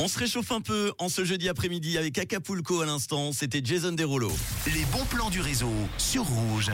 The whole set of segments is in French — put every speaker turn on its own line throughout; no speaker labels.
On se réchauffe un peu en ce jeudi après-midi avec Acapulco à l'instant. C'était Jason Derulo.
Les bons plans du réseau sur Rouge.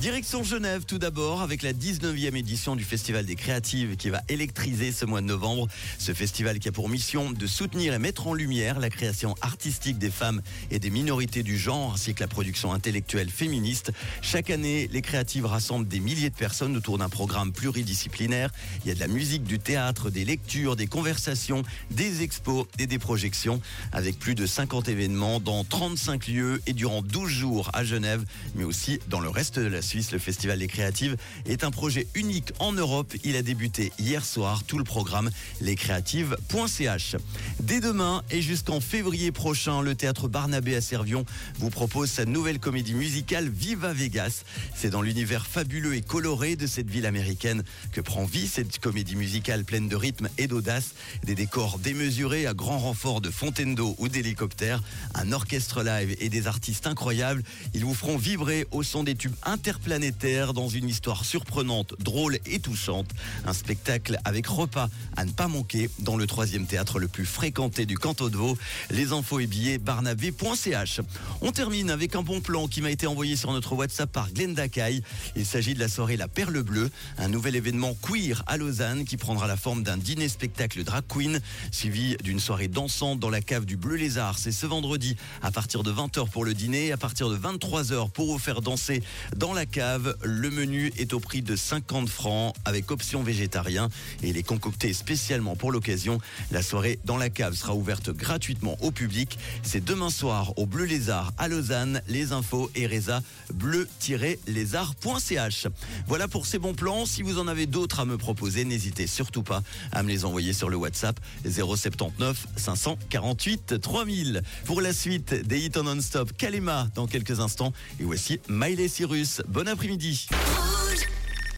Direction Genève tout d'abord avec la 19e édition du Festival des Créatives qui va électriser ce mois de novembre. Ce festival qui a pour mission de soutenir et mettre en lumière la création artistique des femmes et des minorités du genre ainsi que la production intellectuelle féministe. Chaque année, les créatives rassemblent des milliers de personnes autour d'un programme pluridisciplinaire. Il y a de la musique, du théâtre, des lectures, des conversations, des expos et des projections avec plus de 50 événements dans 35 lieux et durant 12 jours à Genève, mais aussi dans le reste de la Suisse. Le Festival des Créatives est un projet unique en Europe. Il a débuté hier soir. Tout le programme lescreatives.ch. Dès demain et jusqu'en février prochain, le théâtre Barnabé à Servion vous propose sa nouvelle comédie musicale Viva Vegas. C'est dans l'univers fabuleux et coloré de cette ville américaine que prend vie cette comédie musicale pleine de rythme et d'audace, des décors démesurés à grand renfort de fontaines d'eau ou d'hélicoptères, un orchestre live et des artistes incroyables. Ils vous feront vibrer au son des tubes interplanétaires dans une histoire surprenante, drôle et touchante. Un spectacle avec repas à ne pas manquer dans le troisième théâtre le plus fréquenté du canton de Vaud. Les infos et billets barnavé.ch. On termine avec un bon plan qui m'a été envoyé sur notre WhatsApp par Glenn Dakai. Il s'agit de la soirée La Perle Bleue, un nouvel événement queer à Lausanne qui prendra la forme d'un dîner spectacle drag queen suivi d'une soirée dansante dans la cave du Bleu Lézard. C'est ce vendredi à partir de 20h pour le dîner, à partir de 23h pour vous faire danser dans la cave. Le menu est au prix de 50 francs avec option végétarien et il est concocté spécialement pour l'occasion. La soirée dans la cave sera ouverte gratuitement au public. C'est demain soir au Bleu Lézard à Lausanne. Les infos et Reza bleu-lézard.ch. Voilà pour ces bons plans. Si vous en avez d'autres à me proposer, n'hésitez surtout pas à me les envoyer sur le WhatsApp 079 548 3000. Pour la suite des hits en non-stop, Kalema dans quelques instants. Et voici Miley Cyrus. Bon après-midi.